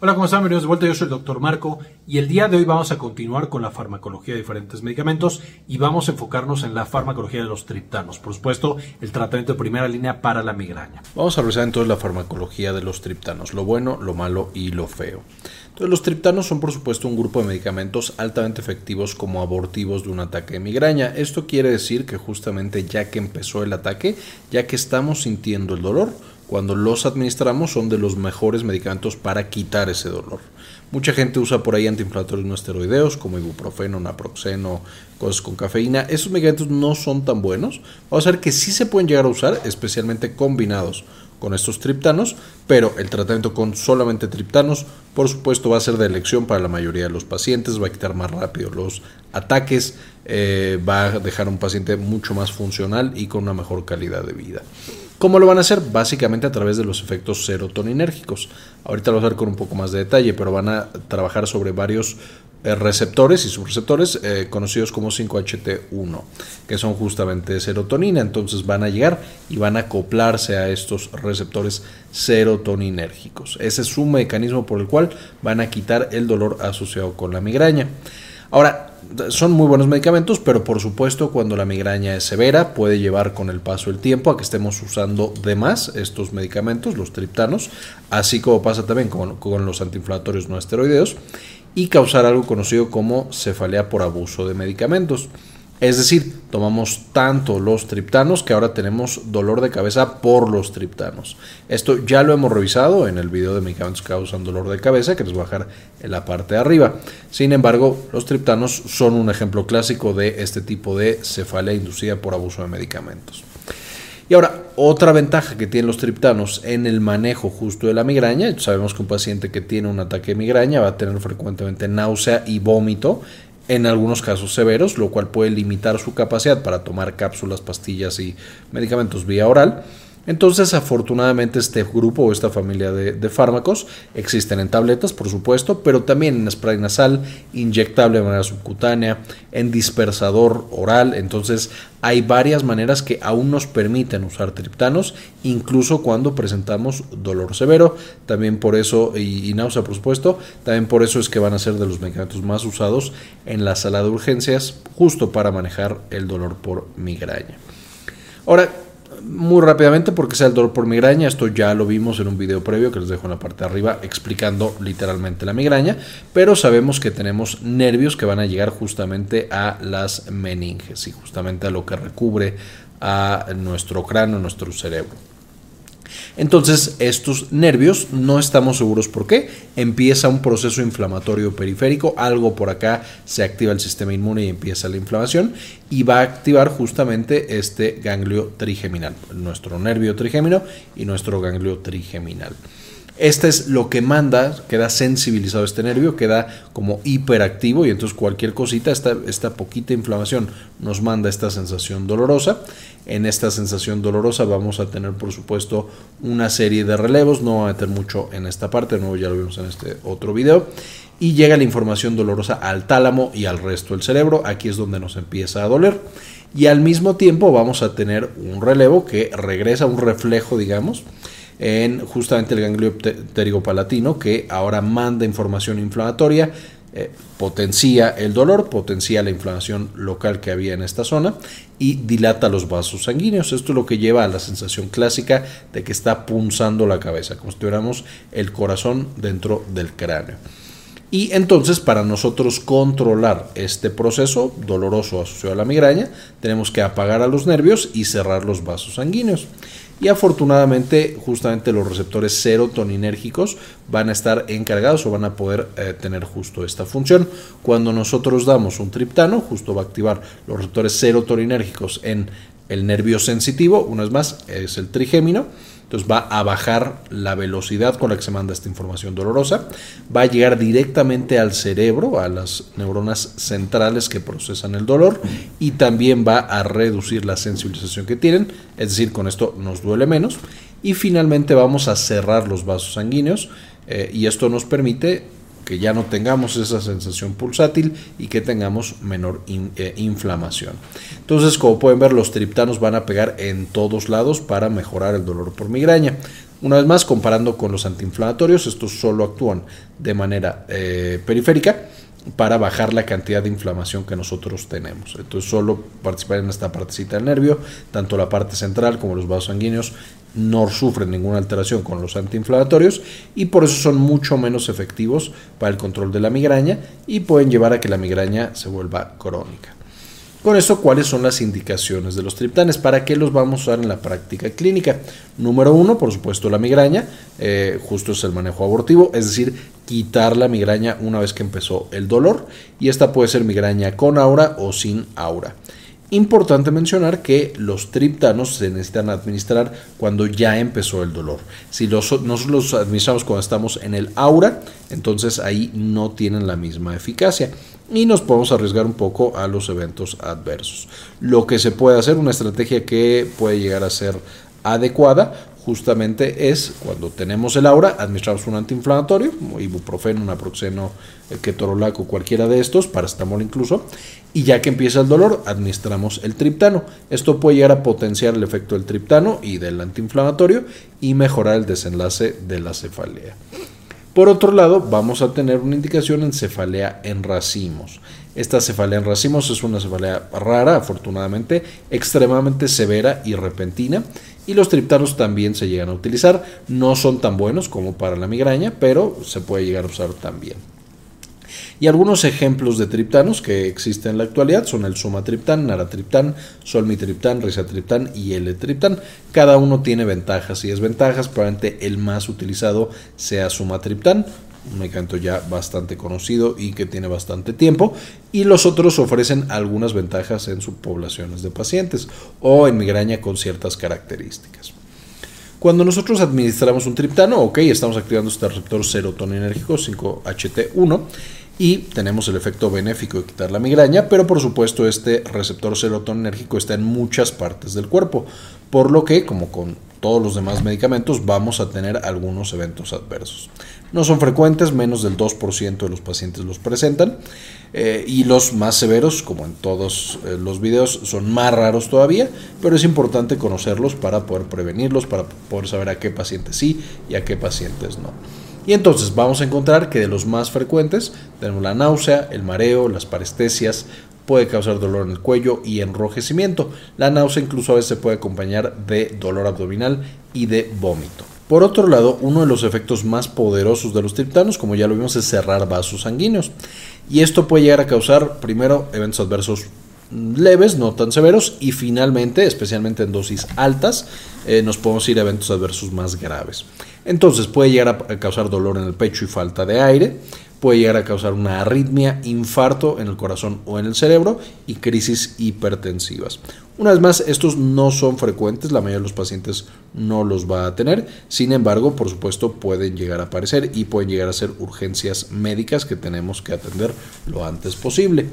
Hola, ¿cómo están? Bienvenidos de vuelta. Yo soy el doctor Marco y el día de hoy vamos a continuar con la farmacología de diferentes medicamentos y vamos a enfocarnos en la farmacología de los triptanos. Por supuesto, el tratamiento de primera línea para la migraña. Vamos a revisar entonces la farmacología de los triptanos, lo bueno, lo malo y lo feo. Entonces, los triptanos son por supuesto un grupo de medicamentos altamente efectivos como abortivos de un ataque de migraña. Esto quiere decir que justamente ya que empezó el ataque, ya que estamos sintiendo el dolor, cuando los administramos son de los mejores medicamentos para quitar ese dolor. Mucha gente usa por ahí antiinflamatorios no esteroideos como ibuprofeno, naproxeno, cosas con cafeína. Esos medicamentos no son tan buenos. Vamos a ver que sí se pueden llegar a usar, especialmente combinados con estos triptanos, pero el tratamiento con solamente triptanos, por supuesto, va a ser de elección para la mayoría de los pacientes, va a quitar más rápido los ataques, eh, va a dejar a un paciente mucho más funcional y con una mejor calidad de vida. ¿Cómo lo van a hacer? Básicamente a través de los efectos serotoninérgicos. Ahorita lo voy a ver con un poco más de detalle, pero van a trabajar sobre varios eh, receptores y subreceptores eh, conocidos como 5HT1, que son justamente serotonina. Entonces van a llegar y van a acoplarse a estos receptores serotoninérgicos. Ese es un mecanismo por el cual van a quitar el dolor asociado con la migraña. Ahora, son muy buenos medicamentos, pero por supuesto cuando la migraña es severa puede llevar con el paso del tiempo a que estemos usando de más estos medicamentos, los triptanos, así como pasa también con, con los antiinflamatorios no esteroideos, y causar algo conocido como cefalea por abuso de medicamentos. Es decir, tomamos tanto los triptanos que ahora tenemos dolor de cabeza por los triptanos. Esto ya lo hemos revisado en el video de medicamentos que causan dolor de cabeza, que les voy a dejar en la parte de arriba. Sin embargo, los triptanos son un ejemplo clásico de este tipo de cefalea inducida por abuso de medicamentos. Y ahora, otra ventaja que tienen los triptanos en el manejo justo de la migraña, sabemos que un paciente que tiene un ataque de migraña va a tener frecuentemente náusea y vómito, en algunos casos severos, lo cual puede limitar su capacidad para tomar cápsulas, pastillas y medicamentos vía oral. Entonces, afortunadamente, este grupo o esta familia de, fármacos existen en tabletas, por supuesto, pero también en spray nasal, inyectable de manera subcutánea, en dispersador oral. Entonces, hay varias maneras que aún nos permiten usar triptanos, incluso cuando presentamos dolor severo. También por eso, y, y náusea, por supuesto, también por eso es que van a ser de los medicamentos más usados en la sala de urgencias, justo para manejar el dolor por migraña. Ahora, muy rápidamente porque sea el dolor por migraña, esto ya lo vimos en un video previo que les dejo en la parte de arriba explicando literalmente la migraña, pero sabemos que tenemos nervios que van a llegar justamente a las meninges y justamente a lo que recubre a nuestro cráneo, nuestro cerebro. Entonces, estos nervios no estamos seguros por qué. Empieza un proceso inflamatorio periférico, algo por acá se activa el sistema inmune y empieza la inflamación y va a activar justamente este ganglio trigeminal, nuestro nervio trigémino y nuestro ganglio trigeminal. Este es lo que manda, queda sensibilizado este nervio, queda como hiperactivo y entonces cualquier cosita, esta, esta poquita inflamación nos manda esta sensación dolorosa. En esta sensación dolorosa vamos a tener por supuesto una serie de relevos, no voy a meter mucho en esta parte, no ya lo vimos en este otro video. Y llega la información dolorosa al tálamo y al resto del cerebro, aquí es donde nos empieza a doler. Y al mismo tiempo vamos a tener un relevo que regresa, un reflejo digamos, en justamente el ganglio pterigopalatino que ahora manda información inflamatoria, eh, potencia el dolor, potencia la inflamación local que había en esta zona y dilata los vasos sanguíneos. Esto es lo que lleva a la sensación clásica de que está punzando la cabeza, como si tuviéramos el corazón dentro del cráneo. Y entonces para nosotros controlar este proceso doloroso asociado a la migraña, tenemos que apagar a los nervios y cerrar los vasos sanguíneos. Y afortunadamente justamente los receptores serotoninérgicos van a estar encargados o van a poder eh, tener justo esta función. Cuando nosotros damos un triptano, justo va a activar los receptores serotoninérgicos en el nervio sensitivo, una vez más es el trigémino, entonces va a bajar la velocidad con la que se manda esta información dolorosa, va a llegar directamente al cerebro, a las neuronas centrales que procesan el dolor y también va a reducir la sensibilización que tienen, es decir, con esto nos duele menos. Y finalmente vamos a cerrar los vasos sanguíneos eh, y esto nos permite que ya no tengamos esa sensación pulsátil y que tengamos menor eh, inflamación. Entonces, como pueden ver, los triptanos van a pegar en todos lados para mejorar el dolor por migraña. Una vez más, comparando con los antiinflamatorios, estos solo actúan de manera eh, periférica para bajar la cantidad de inflamación que nosotros tenemos. Entonces, solo participar en esta partecita del nervio, tanto la parte central como los vasos sanguíneos, no sufren ninguna alteración con los antiinflamatorios y por eso son mucho menos efectivos para el control de la migraña y pueden llevar a que la migraña se vuelva crónica. Con esto, ¿cuáles son las indicaciones de los triptanes? ¿Para qué los vamos a usar en la práctica clínica? Número uno, por supuesto, la migraña. Eh, justo es el manejo abortivo, es decir, quitar la migraña una vez que empezó el dolor. Y esta puede ser migraña con aura o sin aura. Importante mencionar que los triptanos se necesitan administrar cuando ya empezó el dolor. Si los, nosotros los administramos cuando estamos en el aura, entonces ahí no tienen la misma eficacia y nos podemos arriesgar un poco a los eventos adversos. Lo que se puede hacer, una estrategia que puede llegar a ser adecuada, justamente es cuando tenemos el aura, administramos un antiinflamatorio, ibuprofeno, naproxeno, ketorolaco, cualquiera de estos, paracetamol incluso, y ya que empieza el dolor, administramos el triptano. Esto puede llegar a potenciar el efecto del triptano y del antiinflamatorio y mejorar el desenlace de la cefalea. Por otro lado, vamos a tener una indicación en cefalea en racimos. Esta cefalea en racimos es una cefalea rara, afortunadamente, extremadamente severa y repentina. Y los triptanos también se llegan a utilizar. No son tan buenos como para la migraña, pero se puede llegar a usar también. Y algunos ejemplos de triptanos que existen en la actualidad son el sumatriptán, naratriptán, solmitriptán, risatriptán y L-triptán. Cada uno tiene ventajas y desventajas, probablemente el más utilizado sea sumatriptán, un medicamento ya bastante conocido y que tiene bastante tiempo, y los otros ofrecen algunas ventajas en subpoblaciones de pacientes o en migraña con ciertas características. Cuando nosotros administramos un triptano, ok, estamos activando este receptor serotoninérgico 5HT1 y tenemos el efecto benéfico de quitar la migraña, pero por supuesto este receptor serotoninérgico está en muchas partes del cuerpo, por lo que, como con todos los demás medicamentos, vamos a tener algunos eventos adversos. No son frecuentes, menos del 2% de los pacientes los presentan, eh, y los más severos, como en todos eh, los videos, son más raros todavía, pero es importante conocerlos para poder prevenirlos, para poder saber a qué pacientes sí y a qué pacientes no. Y entonces vamos a encontrar que de los más frecuentes tenemos la náusea, el mareo, las parestesias, puede causar dolor en el cuello y enrojecimiento. La náusea incluso a veces puede acompañar de dolor abdominal y de vómito. Por otro lado, uno de los efectos más poderosos de los triptanos, como ya lo vimos, es cerrar vasos sanguíneos. Y esto puede llegar a causar, primero, eventos adversos leves, no tan severos, y finalmente, especialmente en dosis altas, eh, nos podemos ir a eventos adversos más graves. Entonces puede llegar a causar dolor en el pecho y falta de aire, puede llegar a causar una arritmia, infarto en el corazón o en el cerebro y crisis hipertensivas. Una vez más, estos no son frecuentes, la mayoría de los pacientes no los va a tener, sin embargo, por supuesto, pueden llegar a aparecer y pueden llegar a ser urgencias médicas que tenemos que atender lo antes posible.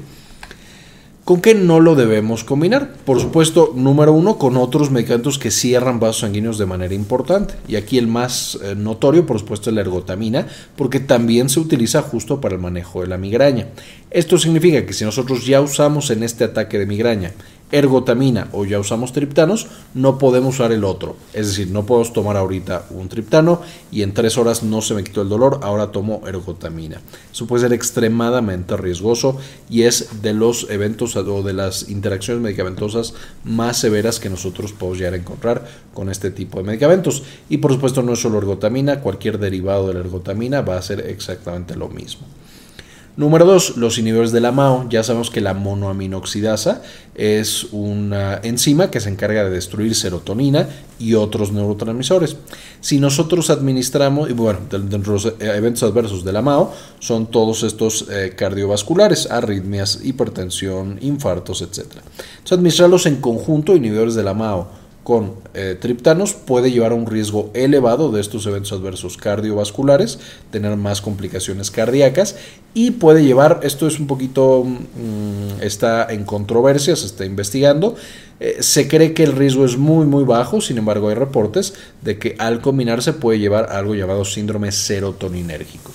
¿Con qué no lo debemos combinar? Por supuesto, número uno, con otros medicamentos que cierran vasos sanguíneos de manera importante. Y aquí el más eh, notorio, por supuesto, es la ergotamina, porque también se utiliza justo para el manejo de la migraña. Esto significa que si nosotros ya usamos en este ataque de migraña ergotamina o ya usamos triptanos, no podemos usar el otro. Es decir, no podemos tomar ahorita un triptano y en tres horas no se me quitó el dolor, ahora tomo ergotamina. Eso puede ser extremadamente riesgoso y es de los eventos o de las interacciones medicamentosas más severas que nosotros podemos llegar a encontrar con este tipo de medicamentos. Y por supuesto no es solo ergotamina, cualquier derivado de la ergotamina va a ser exactamente lo mismo. Número 2, los inhibidores de la MAO. Ya sabemos que la monoaminoxidasa es una enzima que se encarga de destruir serotonina y otros neurotransmisores. Si nosotros administramos, y bueno, dentro de los eh, eventos adversos de la MAO son todos estos eh, cardiovasculares, arritmias, hipertensión, infartos, etc. Entonces, administrarlos en conjunto, inhibidores de la MAO con eh, triptanos puede llevar a un riesgo elevado de estos eventos adversos cardiovasculares, tener más complicaciones cardíacas y puede llevar, esto es un poquito, mm, está en controversia, se está investigando, eh, se cree que el riesgo es muy muy bajo, sin embargo hay reportes de que al combinarse puede llevar algo llamado síndrome serotoninérgico.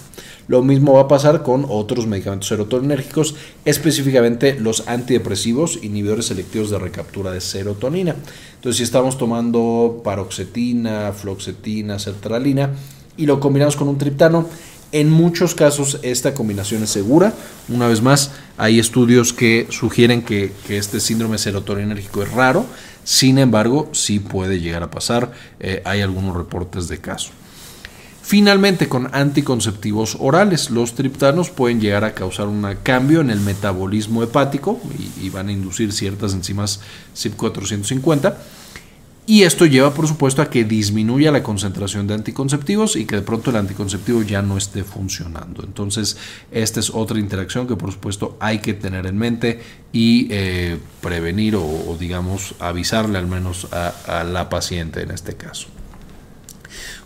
Lo mismo va a pasar con otros medicamentos serotoninérgicos, específicamente los antidepresivos, inhibidores selectivos de recaptura de serotonina. Entonces, si estamos tomando paroxetina, floxetina, sertralina y lo combinamos con un triptano, en muchos casos esta combinación es segura. Una vez más, hay estudios que sugieren que, este síndrome serotoninérgico es raro. Sin embargo, sí puede llegar a pasar. Eh, hay algunos reportes de caso. Finalmente, con anticonceptivos orales, los triptanos pueden llegar a causar un cambio en el metabolismo hepático y, van a inducir ciertas enzimas CYP450 y esto lleva, por supuesto, a que disminuya la concentración de anticonceptivos y que de pronto el anticonceptivo ya no esté funcionando. Entonces, esta es otra interacción que, por supuesto, hay que tener en mente y eh, prevenir o, digamos, avisarle al menos a la paciente en este caso.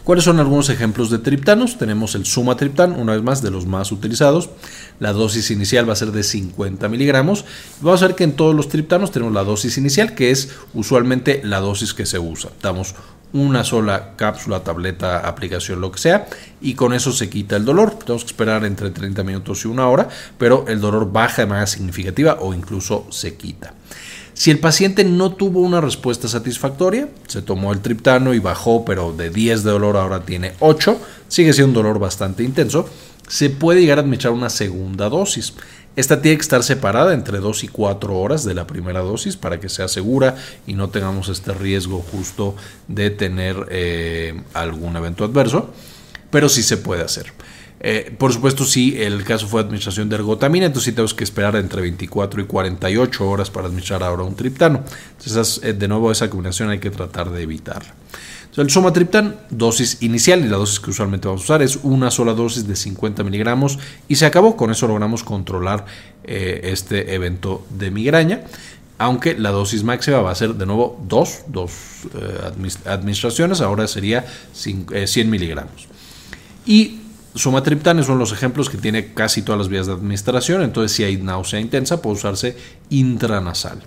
¿Cuáles son algunos ejemplos de triptanos? Tenemos el sumatriptán, una vez más, de los más utilizados. La dosis inicial va a ser de 50 miligramos. Vamos a ver que en todos los triptanos tenemos la dosis inicial, que es usualmente la dosis que se usa. Damos una sola cápsula, tableta, aplicación, lo que sea, y con eso se quita el dolor. Tenemos que esperar entre 30 minutos y una hora, pero el dolor baja de manera significativa o incluso se quita. Si el paciente no tuvo una respuesta satisfactoria, se tomó el triptano y bajó, pero de 10 de dolor ahora tiene 8, sigue siendo un dolor bastante intenso, se puede llegar a administrar una segunda dosis. Esta tiene que estar separada entre 2 y 4 horas de la primera dosis para que sea segura y no tengamos este riesgo justo de tener eh, algún evento adverso, pero sí se puede hacer. Eh, por supuesto, si el caso fue administración de ergotamina, entonces sí tenemos que esperar entre 24 y 48 horas para administrar ahora un triptano. Entonces, eh, de nuevo, esa combinación hay que tratar de evitarla. el somatriptán, dosis inicial y la dosis que usualmente vamos a usar es una sola dosis de 50 miligramos y se acabó. Con eso logramos controlar eh, este evento de migraña aunque la dosis máxima va a ser de nuevo dos, dos administraciones, ahora sería 100 miligramos. Y Sumatriptán son los ejemplos que tiene casi todas las vías de administración, entonces si hay náusea intensa puede usarse intranasal.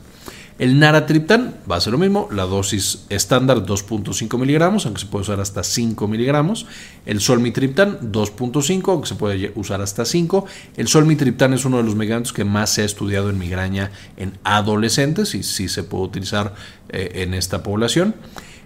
El naratriptán va a ser lo mismo, la dosis estándar 2.5 miligramos, aunque se puede usar hasta 5 miligramos. El solmitriptán 2.5, aunque se puede usar hasta 5. El solmitriptán es uno de los medicamentos que más se ha estudiado en migraña en adolescentes y sí se puede utilizar eh, en esta población.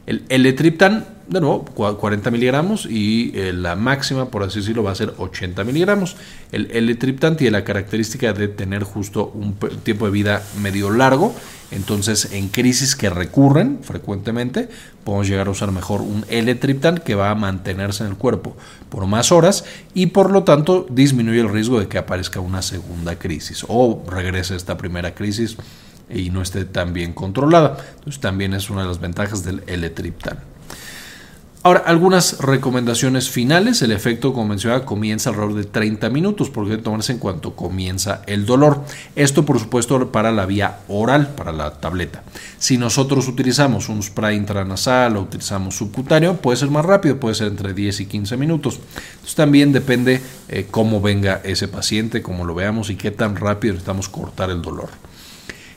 El L-triptán, de nuevo, 40 miligramos y eh, la máxima, por así decirlo, va a ser 80 miligramos. El L-triptán tiene la característica de tener justo un tiempo de vida medio largo, entonces en crisis que recurren frecuentemente, podemos llegar a usar mejor un L-triptán que va a mantenerse en el cuerpo por más horas y por lo tanto disminuye el riesgo de que aparezca una segunda crisis o regrese esta primera crisis y no esté tan bien controlada. Entonces también es una de las ventajas del L-triptán. Ahora, algunas recomendaciones finales. El efecto, como mencionaba, comienza alrededor de 30 minutos, porque debe tomarse en cuanto comienza el dolor. Esto, por supuesto, para la vía oral, para la tableta. Si nosotros utilizamos un spray intranasal o utilizamos subcutáneo, puede ser más rápido, puede ser entre 10 y 15 minutos. Entonces, también depende eh, cómo venga ese paciente, cómo lo veamos y qué tan rápido necesitamos cortar el dolor.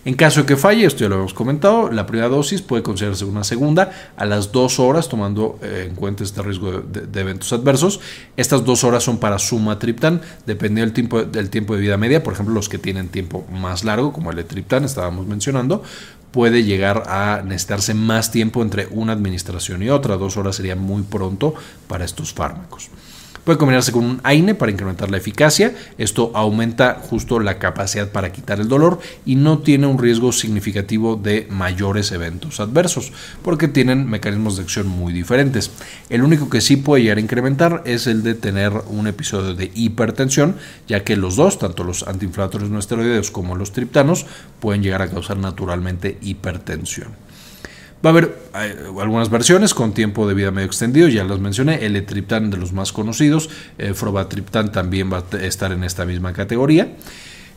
En caso de que falle, esto ya lo hemos comentado, la primera dosis puede considerarse una segunda a las dos horas, tomando eh, en cuenta este riesgo de, eventos adversos. Estas dos horas son para sumatriptán, dependiendo del tiempo, del tiempo de vida media. Por ejemplo, los que tienen tiempo más largo, como el triptán, estábamos mencionando, puede llegar a necesitarse más tiempo entre una administración y otra. Dos horas sería muy pronto para estos fármacos. Puede combinarse con un AINE para incrementar la eficacia. Esto aumenta justo la capacidad para quitar el dolor y no tiene un riesgo significativo de mayores eventos adversos porque tienen mecanismos de acción muy diferentes. El único que sí puede llegar a incrementar es el de tener un episodio de hipertensión, ya que los dos, tanto los antiinflamatorios no esteroideos como los triptanos, pueden llegar a causar naturalmente hipertensión. Va a haber eh, algunas versiones con tiempo de vida medio extendido, ya las mencioné, el triptán de los más conocidos, eh, frobatriptán también va a estar en esta misma categoría.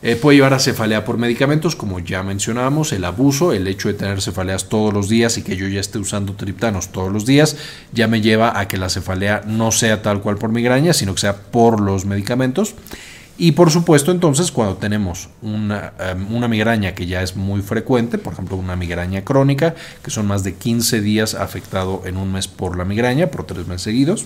Eh, puede llevar a cefalea por medicamentos, como ya mencionábamos, el abuso, el hecho de tener cefaleas todos los días y que yo ya esté usando triptanos todos los días, ya me lleva a que la cefalea no sea tal cual por migraña, sino que sea por los medicamentos. Y por supuesto, entonces, cuando tenemos una, em, una, migraña que ya es muy frecuente, por ejemplo, una migraña crónica, que son más de 15 días afectado en un mes por la migraña, por tres meses seguidos,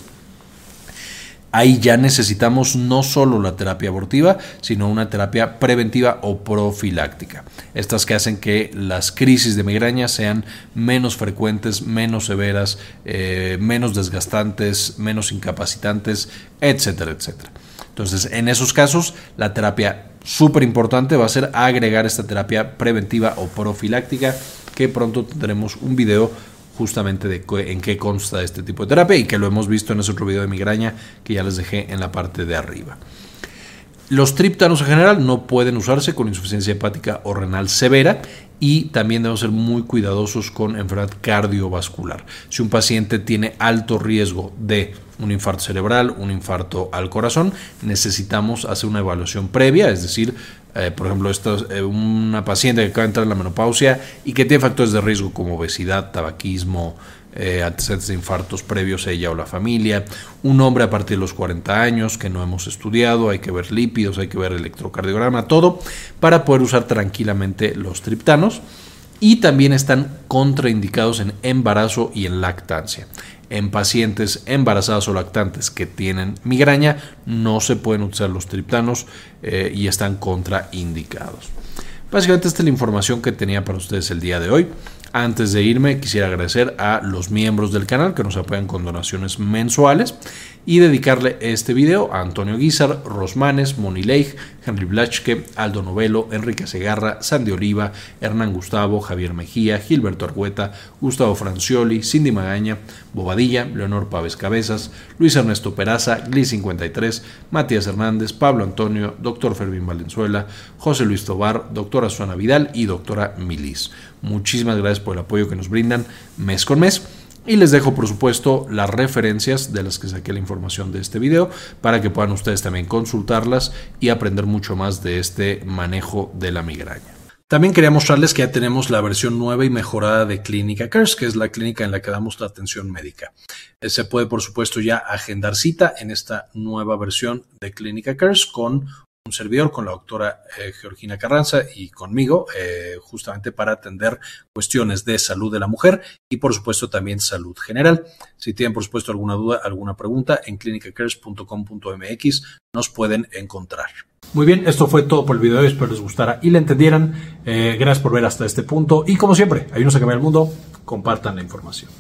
ahí ya necesitamos no solo la terapia abortiva, sino una terapia preventiva o profiláctica. Estas que hacen que las crisis de migraña sean menos frecuentes, menos severas, eh, menos desgastantes, menos incapacitantes, etcétera, etcétera. Entonces, en esos casos, la terapia súper importante va a ser agregar esta terapia preventiva o profiláctica, que pronto tendremos un video justamente de en qué consta este tipo de terapia y que lo hemos visto en ese otro video de migraña que ya les dejé en la parte de arriba. Los triptanos en general no pueden usarse con insuficiencia hepática o renal severa y también debemos ser muy cuidadosos con enfermedad cardiovascular. Si un paciente tiene alto riesgo de un infarto cerebral, un infarto al corazón, necesitamos hacer una evaluación previa, es decir, eh, por ejemplo, esto es, eh, una paciente que acaba de entrar en la menopausia y que tiene factores de riesgo como obesidad, tabaquismo, eh, de infartos previos a ella o la familia, un hombre a partir de los 40 años que no hemos estudiado, hay que ver lípidos, hay que ver electrocardiograma, todo, para poder usar tranquilamente los triptanos y también están contraindicados en embarazo y en lactancia. En pacientes embarazadas o lactantes que tienen migraña no se pueden utilizar los triptanos eh, y están contraindicados. Básicamente esta es la información que tenía para ustedes el día de hoy. Antes de irme, quisiera agradecer a los miembros del canal que nos apoyan con donaciones mensuales y dedicarle este video a Antonio Guizar, Rosmanes, Moni Leigh, Henry Blachke, Aldo Novelo, Enrique Segarra, Sandy Oliva, Hernán Gustavo, Javier Mejía, Gilberto Argueta, Gustavo Francioli, Cindy Magaña, Bobadilla, Leonor Pávez Cabezas, Luis Ernesto Peraza, Gli53, Matías Hernández, Pablo Antonio, Dr. Fermín Valenzuela, José Luis Tobar, doctora Suana Vidal y doctora Milis. Muchísimas gracias por el apoyo que nos brindan mes con mes. Y les dejo, por supuesto, las referencias de las que saqué la información de este video para que puedan ustedes también consultarlas y aprender mucho más de este manejo de la migraña. También quería mostrarles que ya tenemos la versión nueva y mejorada de Clínica Cares, que es la clínica en la que damos la atención médica. Eh, se puede, por supuesto, ya agendar cita en esta nueva versión de Clínica Cares con un servidor con la doctora eh, Georgina Carranza y conmigo, eh, justamente para atender cuestiones de salud de la mujer y por supuesto también salud general. Si tienen por supuesto alguna duda, alguna pregunta, en clinicacares.com.mx nos pueden encontrar. Muy bien, esto fue todo por el video, espero les gustara y le entendieran. Eh, gracias por ver hasta este punto y como siempre, ayúdenos a cambiar el mundo, compartan la información.